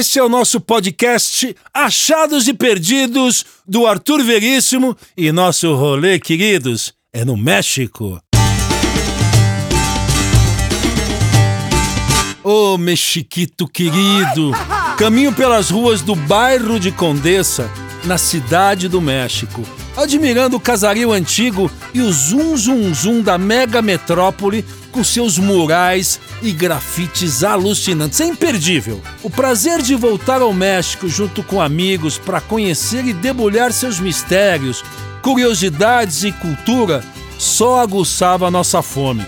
Este é o nosso podcast Achados e Perdidos do Arthur Veríssimo e nosso rolê, queridos, é no México. Ô oh, Mexiquito querido, caminho pelas ruas do bairro de Condessa, na cidade do México, admirando o casario antigo e o zum zum zum da mega metrópole com seus murais e grafites alucinantes. É imperdível. O prazer de voltar ao México junto com amigos para conhecer e debulhar seus mistérios, curiosidades e cultura só aguçava a nossa fome.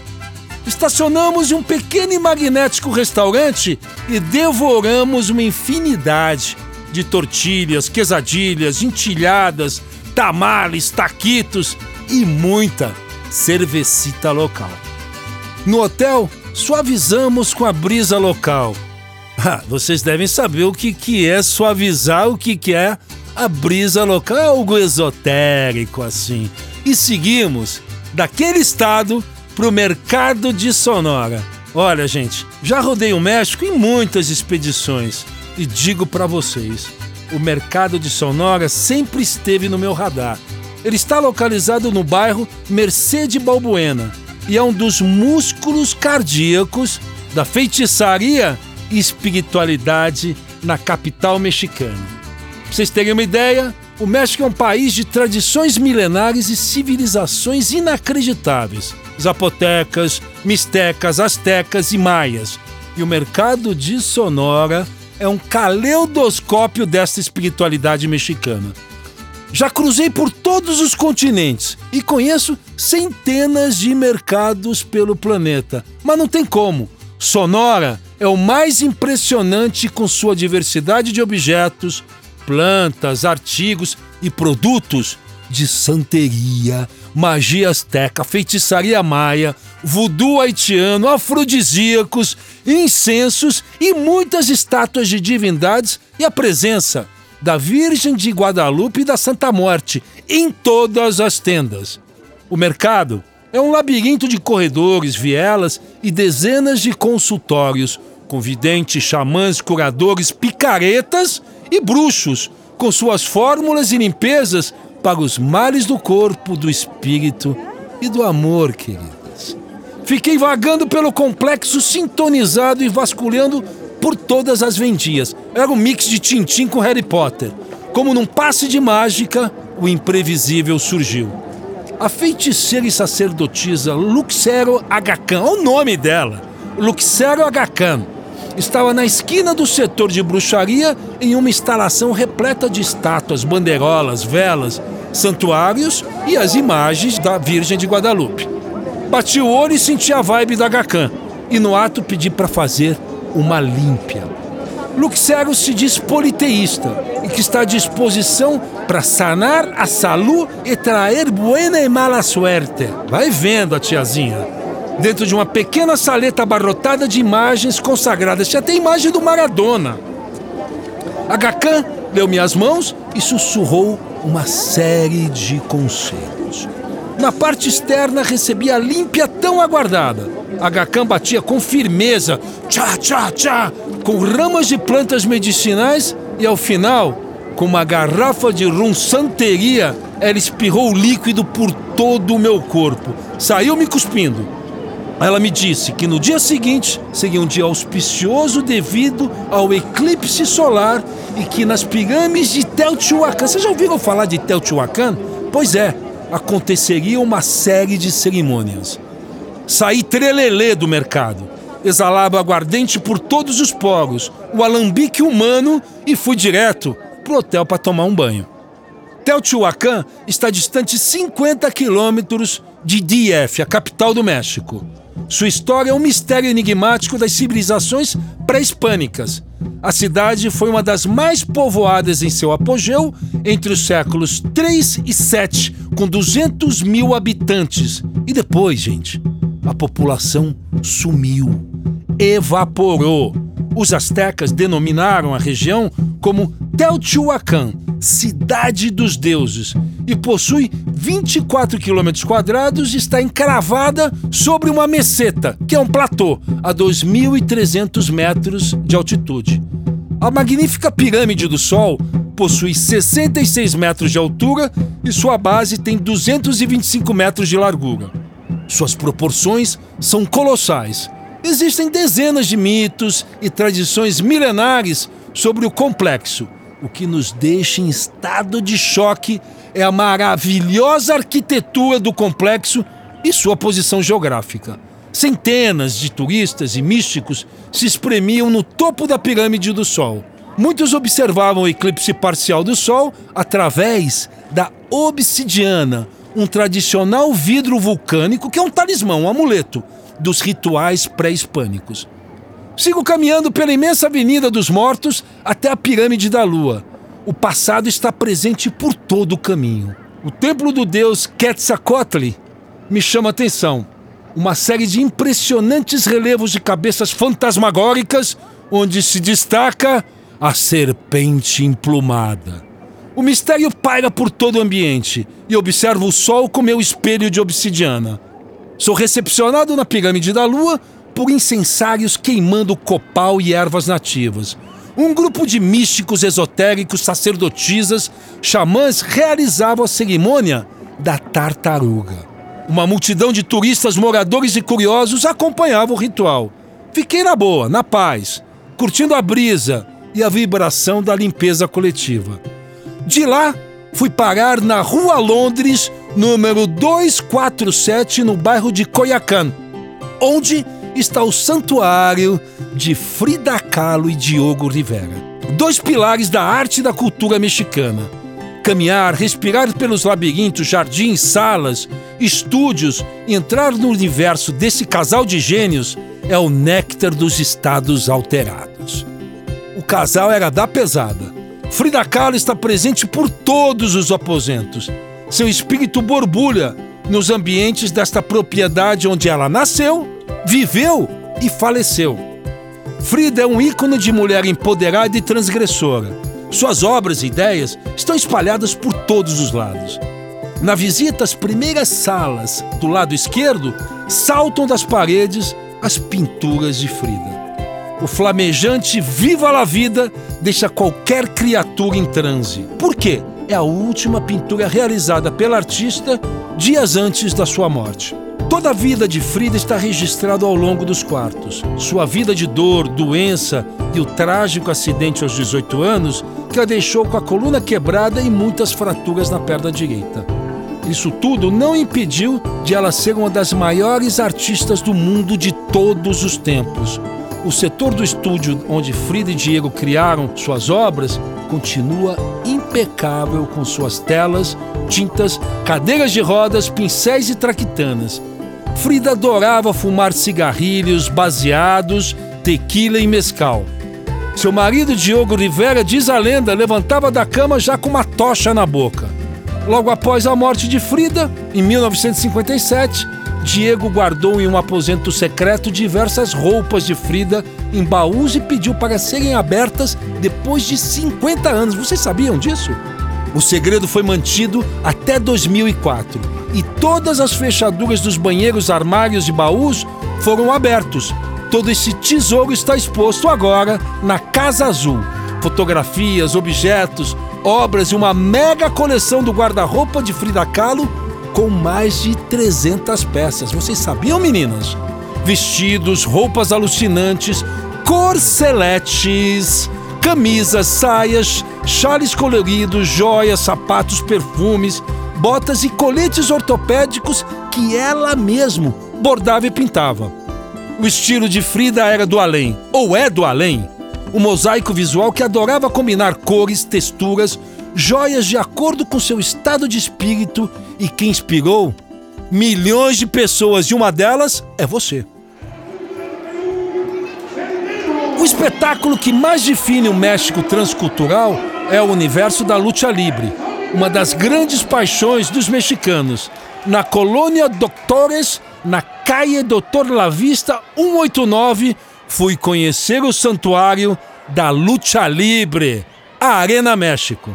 Estacionamos em um pequeno e magnético restaurante e devoramos uma infinidade de tortilhas, quesadilhas, entilhadas, tamales, taquitos e muita cervecita local. No hotel, suavizamos com a brisa local. Ah, vocês devem saber o que, que é suavizar, o que, que é a brisa local, é algo esotérico assim. E seguimos daquele estado para o mercado de Sonora. Olha, gente, já rodei o México em muitas expedições e digo para vocês, o mercado de Sonora sempre esteve no meu radar. Ele está localizado no bairro Merced Balbuena e é um dos músculos cardíacos da feitiçaria e espiritualidade na capital mexicana. Pra vocês terem uma ideia, o México é um país de tradições milenares e civilizações inacreditáveis. Zapotecas, mistecas, astecas e maias. E o mercado de Sonora é um caleidoscópio desta espiritualidade mexicana. Já cruzei por todos os continentes e conheço centenas de mercados pelo planeta, mas não tem como. Sonora é o mais impressionante com sua diversidade de objetos, plantas, artigos e produtos de santeria, magia asteca, feitiçaria maia, voodoo haitiano, afrodisíacos, incensos e muitas estátuas de divindades e a presença da Virgem de Guadalupe e da Santa Morte em todas as tendas. O mercado é um labirinto de corredores, vielas e dezenas de consultórios, com videntes, xamãs, curadores, picaretas e bruxos, com suas fórmulas e limpezas para os males do corpo, do espírito e do amor, queridas. Fiquei vagando pelo complexo, sintonizado e vasculhando por todas as vendias. Era um mix de Tintim com Harry Potter. Como num passe de mágica, o imprevisível surgiu. A feiticeira e sacerdotisa Luxero Agacan, o nome dela, Luxero Agacan, estava na esquina do setor de bruxaria em uma instalação repleta de estátuas, bandeirolas, velas, santuários e as imagens da Virgem de Guadalupe. Bati o olho e senti a vibe da Agacan, e no ato pedi para fazer uma límpia. Luxero se diz politeísta e que está à disposição para sanar a saúde e trazer buena e mala suerte. Vai vendo a tiazinha. Dentro de uma pequena saleta abarrotada de imagens consagradas, tinha até imagem do Maradona. A Gacan leu minhas mãos e sussurrou uma série de conselhos. Na parte externa recebi a límpia tão aguardada a Gacan batia com firmeza, tchá, tchá, tchá, com ramas de plantas medicinais e ao final, com uma garrafa de rum santeria, ela espirrou o líquido por todo o meu corpo. Saiu me cuspindo. Ela me disse que no dia seguinte seria um dia auspicioso devido ao eclipse solar e que nas pirâmides de Teotihuacan, vocês já ouviram falar de Teotihuacan? Pois é, aconteceria uma série de cerimônias. Saí trelelê do mercado. Exalava aguardente por todos os poros, o alambique humano e fui direto pro hotel para tomar um banho. Teotihuacan está distante 50 quilômetros de DF, a capital do México. Sua história é um mistério enigmático das civilizações pré-hispânicas. A cidade foi uma das mais povoadas em seu apogeu entre os séculos 3 e 7, com 200 mil habitantes. E depois, gente, a população sumiu, evaporou. Os astecas denominaram a região como Teotihuacan, cidade dos deuses, e possui 24 quilômetros quadrados e está encravada sobre uma meseta, que é um platô, a 2.300 metros de altitude. A magnífica Pirâmide do Sol possui 66 metros de altura e sua base tem 225 metros de largura. Suas proporções são colossais. Existem dezenas de mitos e tradições milenares sobre o complexo. O que nos deixa em estado de choque é a maravilhosa arquitetura do complexo e sua posição geográfica. Centenas de turistas e místicos se espremiam no topo da pirâmide do Sol. Muitos observavam o eclipse parcial do Sol através da obsidiana, um tradicional vidro vulcânico que é um talismã, um amuleto dos rituais pré-hispânicos. Sigo caminhando pela imensa Avenida dos Mortos até a Pirâmide da Lua. O passado está presente por todo o caminho. O templo do deus Quetzalcoatl me chama a atenção. Uma série de impressionantes relevos de cabeças fantasmagóricas, onde se destaca a serpente emplumada. O mistério paira por todo o ambiente e observo o sol com meu espelho de obsidiana. Sou recepcionado na pirâmide da lua por incensários queimando copal e ervas nativas. Um grupo de místicos esotéricos, sacerdotisas, xamãs realizavam a cerimônia da tartaruga. Uma multidão de turistas, moradores e curiosos acompanhava o ritual. Fiquei na boa, na paz, curtindo a brisa e a vibração da limpeza coletiva. De lá, fui parar na Rua Londres, número 247, no bairro de Coiacán, onde está o santuário de Frida Kahlo e Diogo Rivera. Dois pilares da arte e da cultura mexicana caminhar, respirar pelos labirintos, jardins, salas, estúdios, entrar no universo desse casal de gênios é o néctar dos estados alterados. O casal era da pesada. Frida Kahlo está presente por todos os aposentos. Seu espírito borbulha nos ambientes desta propriedade onde ela nasceu, viveu e faleceu. Frida é um ícone de mulher empoderada e transgressora suas obras e ideias estão espalhadas por todos os lados. Na visita às primeiras salas do lado esquerdo, saltam das paredes as pinturas de Frida. O flamejante Viva la Vida deixa qualquer criatura em transe. Por quê? É a última pintura realizada pela artista dias antes da sua morte. Toda a vida de Frida está registrada ao longo dos quartos. Sua vida de dor, doença e o trágico acidente aos 18 anos que a deixou com a coluna quebrada e muitas fraturas na perna direita. Isso tudo não impediu de ela ser uma das maiores artistas do mundo de todos os tempos. O setor do estúdio onde Frida e Diego criaram suas obras continua impecável com suas telas, tintas, cadeiras de rodas, pincéis e traquitanas. Frida adorava fumar cigarrilhos, baseados, tequila e mescal. Seu marido, Diogo Rivera, diz a lenda, levantava da cama já com uma tocha na boca. Logo após a morte de Frida, em 1957, Diego guardou em um aposento secreto diversas roupas de Frida em baús e pediu para serem abertas depois de 50 anos. Vocês sabiam disso? O segredo foi mantido até 2004 e todas as fechaduras dos banheiros, armários e baús foram abertos. Todo esse tesouro está exposto agora na Casa Azul. Fotografias, objetos, obras e uma mega coleção do guarda-roupa de Frida Kahlo com mais de 300 peças. Vocês sabiam, meninas? Vestidos, roupas alucinantes, corseletes, camisas, saias, chales coloridos, joias, sapatos, perfumes, botas e coletes ortopédicos que ela mesmo bordava e pintava. O estilo de Frida era do além, ou é do além, o mosaico visual que adorava combinar cores, texturas, joias de acordo com seu estado de espírito e que inspirou milhões de pessoas e uma delas é você. O espetáculo que mais define o México transcultural é o universo da luta livre, uma das grandes paixões dos mexicanos. Na colônia Doctores, na Calle Doutor La Vista 189, fui conhecer o santuário da Lucha Libre, a Arena México.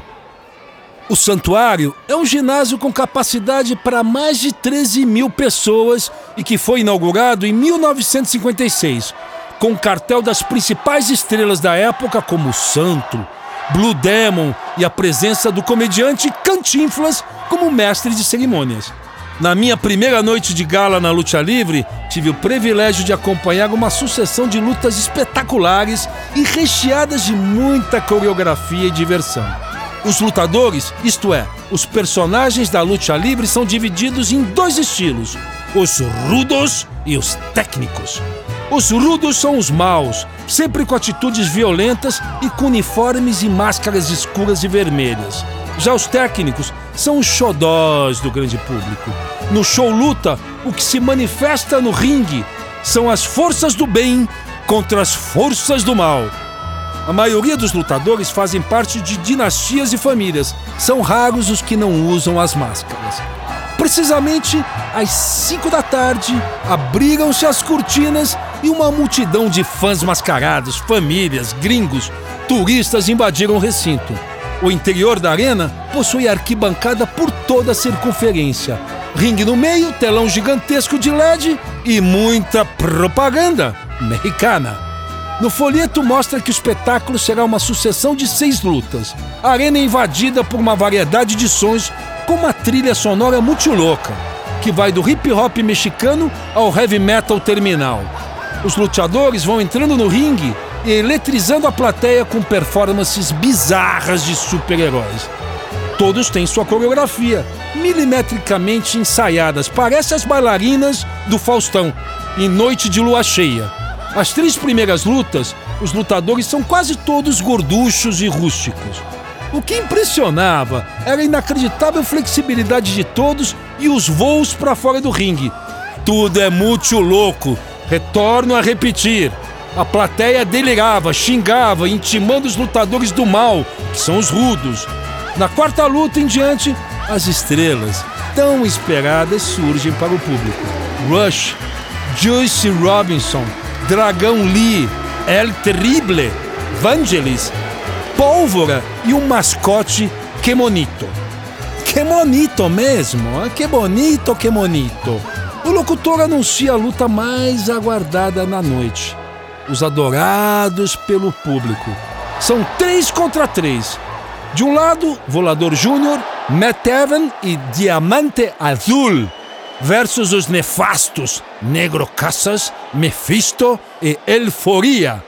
O santuário é um ginásio com capacidade para mais de 13 mil pessoas e que foi inaugurado em 1956 com o cartel das principais estrelas da época, como Santo, Blue Demon e a presença do comediante Cantinflas como mestre de cerimônias. Na minha primeira noite de gala na luta livre, tive o privilégio de acompanhar uma sucessão de lutas espetaculares e recheadas de muita coreografia e diversão. Os lutadores, isto é, os personagens da luta livre, são divididos em dois estilos: os rudos e os técnicos. Os rudos são os maus, sempre com atitudes violentas e com uniformes e máscaras escuras e vermelhas. Já os técnicos são os xodós do grande público. No show luta, o que se manifesta no ringue são as forças do bem contra as forças do mal. A maioria dos lutadores fazem parte de dinastias e famílias. São raros os que não usam as máscaras. Precisamente às 5 da tarde, abriram-se as cortinas e uma multidão de fãs mascarados, famílias, gringos, turistas invadiram o recinto. O interior da arena possui arquibancada por toda a circunferência. Ringue no meio, telão gigantesco de LED e muita propaganda mexicana. No folheto mostra que o espetáculo será uma sucessão de seis lutas. A arena é invadida por uma variedade de sons com uma trilha sonora muito louca, que vai do hip hop mexicano ao heavy metal terminal. Os lutadores vão entrando no ringue e eletrizando a plateia com performances bizarras de super-heróis. Todos têm sua coreografia, milimetricamente ensaiadas, parece as bailarinas do Faustão, em noite de lua cheia. As três primeiras lutas, os lutadores são quase todos gorduchos e rústicos. O que impressionava era a inacreditável flexibilidade de todos e os voos para fora do ringue. Tudo é muito louco. Retorno a repetir. A plateia delirava, xingava, intimando os lutadores do mal, que são os rudos. Na quarta luta em diante, as estrelas, tão esperadas, surgem para o público. Rush, Joyce Robinson, Dragão Lee, El Terrible, Vangelis, Pólvora e um mascote. Que bonito mesmo, que bonito, que bonito. O locutor anuncia a luta mais aguardada na noite os adorados pelo público. São três contra três. De um lado, Volador Júnior, Matt Evan e Diamante Azul, versus os nefastos Negro Caças, Mephisto e Elforia.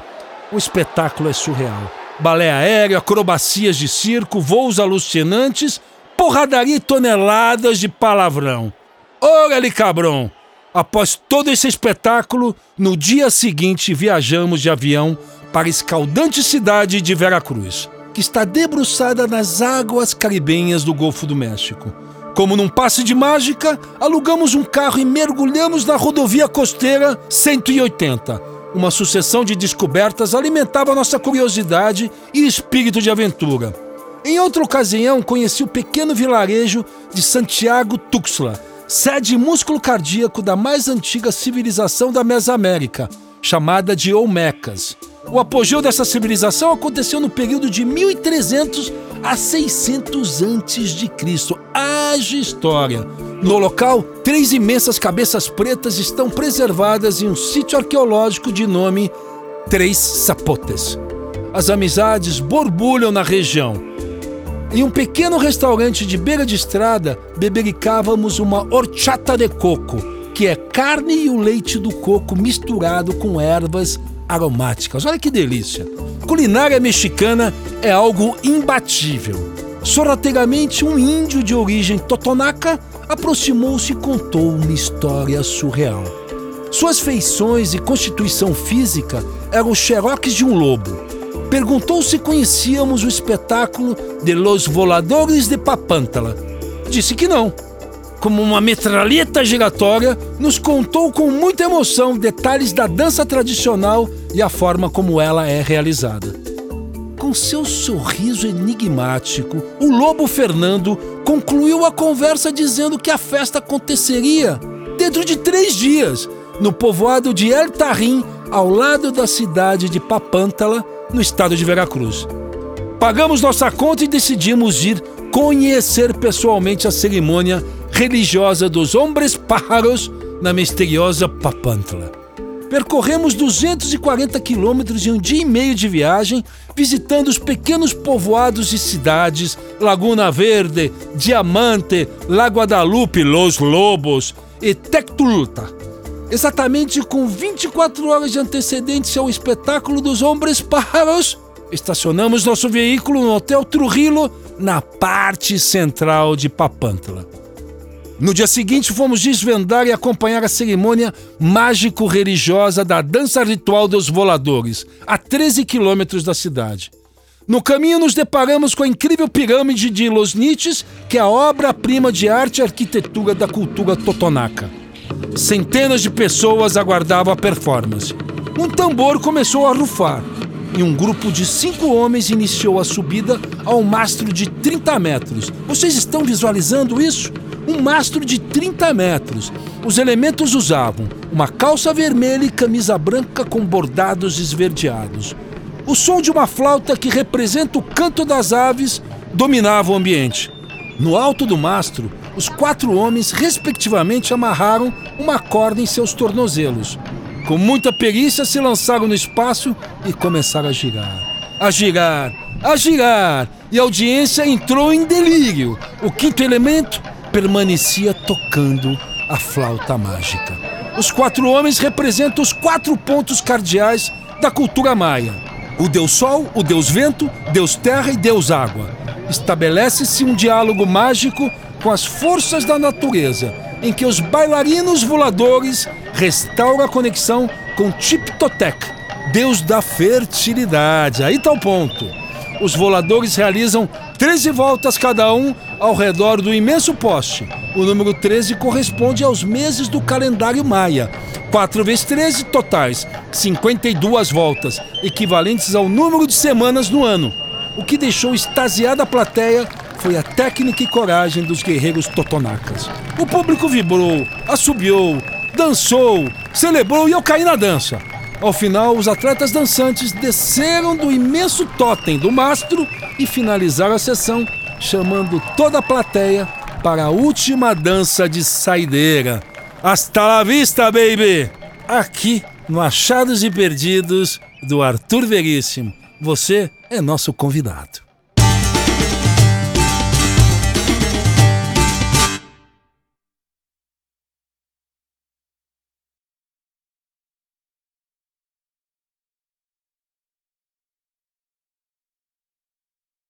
O espetáculo é surreal. Balé aéreo, acrobacias de circo, voos alucinantes, porradaria e toneladas de palavrão. Ora, cabrão! Após todo esse espetáculo, no dia seguinte viajamos de avião para a escaldante cidade de Veracruz, que está debruçada nas águas caribenhas do Golfo do México. Como num passe de mágica, alugamos um carro e mergulhamos na rodovia costeira 180. Uma sucessão de descobertas alimentava nossa curiosidade e espírito de aventura. Em outra ocasião, conheci o pequeno vilarejo de Santiago Tuxtla, sede músculo cardíaco da mais antiga civilização da Mesoamérica, chamada de Olmecas. O apogeu dessa civilização aconteceu no período de 1300 a 600 antes de Cristo. Haja história! No local, três imensas cabeças pretas estão preservadas em um sítio arqueológico de nome Três Sapotes. As amizades borbulham na região em um pequeno restaurante de beira de estrada, bebericávamos uma horchata de coco, que é carne e o leite do coco misturado com ervas aromáticas. Olha que delícia! Culinária mexicana é algo imbatível. Sorrateiramente, um índio de origem totonaca aproximou-se e contou uma história surreal. Suas feições e constituição física eram xeroques de um lobo perguntou se conhecíamos o espetáculo de Los Voladores de Papantla. Disse que não. Como uma metralheta giratória, nos contou com muita emoção detalhes da dança tradicional e a forma como ela é realizada. Com seu sorriso enigmático, o lobo Fernando concluiu a conversa dizendo que a festa aconteceria dentro de três dias, no povoado de El Tarim, ao lado da cidade de Papantla, no estado de Veracruz. Pagamos nossa conta e decidimos ir conhecer pessoalmente a cerimônia religiosa dos Hombres Pájaros na misteriosa Papantla. Percorremos 240 quilômetros em um dia e meio de viagem, visitando os pequenos povoados e cidades Laguna Verde, Diamante, La Guadalupe, Los Lobos e Tectulta. Exatamente com 24 horas de antecedência ao espetáculo dos Hombres Pájaros, estacionamos nosso veículo no Hotel Trujillo, na parte central de Papantla. No dia seguinte, fomos desvendar e acompanhar a cerimônia mágico-religiosa da dança ritual dos voladores, a 13 quilômetros da cidade. No caminho, nos deparamos com a incrível pirâmide de Los Niches, que é a obra-prima de arte e arquitetura da cultura totonaca. Centenas de pessoas aguardavam a performance. Um tambor começou a rufar e um grupo de cinco homens iniciou a subida ao mastro de 30 metros. Vocês estão visualizando isso? um mastro de 30 metros. Os elementos usavam uma calça vermelha e camisa branca com bordados esverdeados. O som de uma flauta que representa o canto das aves dominava o ambiente. No alto do mastro, os quatro homens, respectivamente, amarraram uma corda em seus tornozelos. Com muita perícia, se lançaram no espaço e começaram a girar. A girar, a girar, e a audiência entrou em delírio. O quinto elemento permanecia tocando a flauta mágica. Os quatro homens representam os quatro pontos cardeais da cultura maia: o Deus Sol, o Deus Vento, Deus Terra e Deus Água. Estabelece-se um diálogo mágico com as forças da natureza, em que os bailarinos voladores restauram a conexão com Tiptotec, Deus da fertilidade. Aí está o ponto. Os voladores realizam 13 voltas cada um ao redor do imenso poste. O número 13 corresponde aos meses do calendário maia. 4 vezes 13 totais, 52 voltas, equivalentes ao número de semanas no ano. O que deixou extasiada a plateia foi a técnica e coragem dos guerreiros totonacas. O público vibrou, assobiou, dançou, celebrou e eu caí na dança. Ao final, os atletas dançantes desceram do imenso totem do mastro e finalizaram a sessão chamando toda a plateia para a última dança de saideira. Hasta la vista, baby! Aqui no Achados e Perdidos do Arthur Veríssimo. Você é nosso convidado.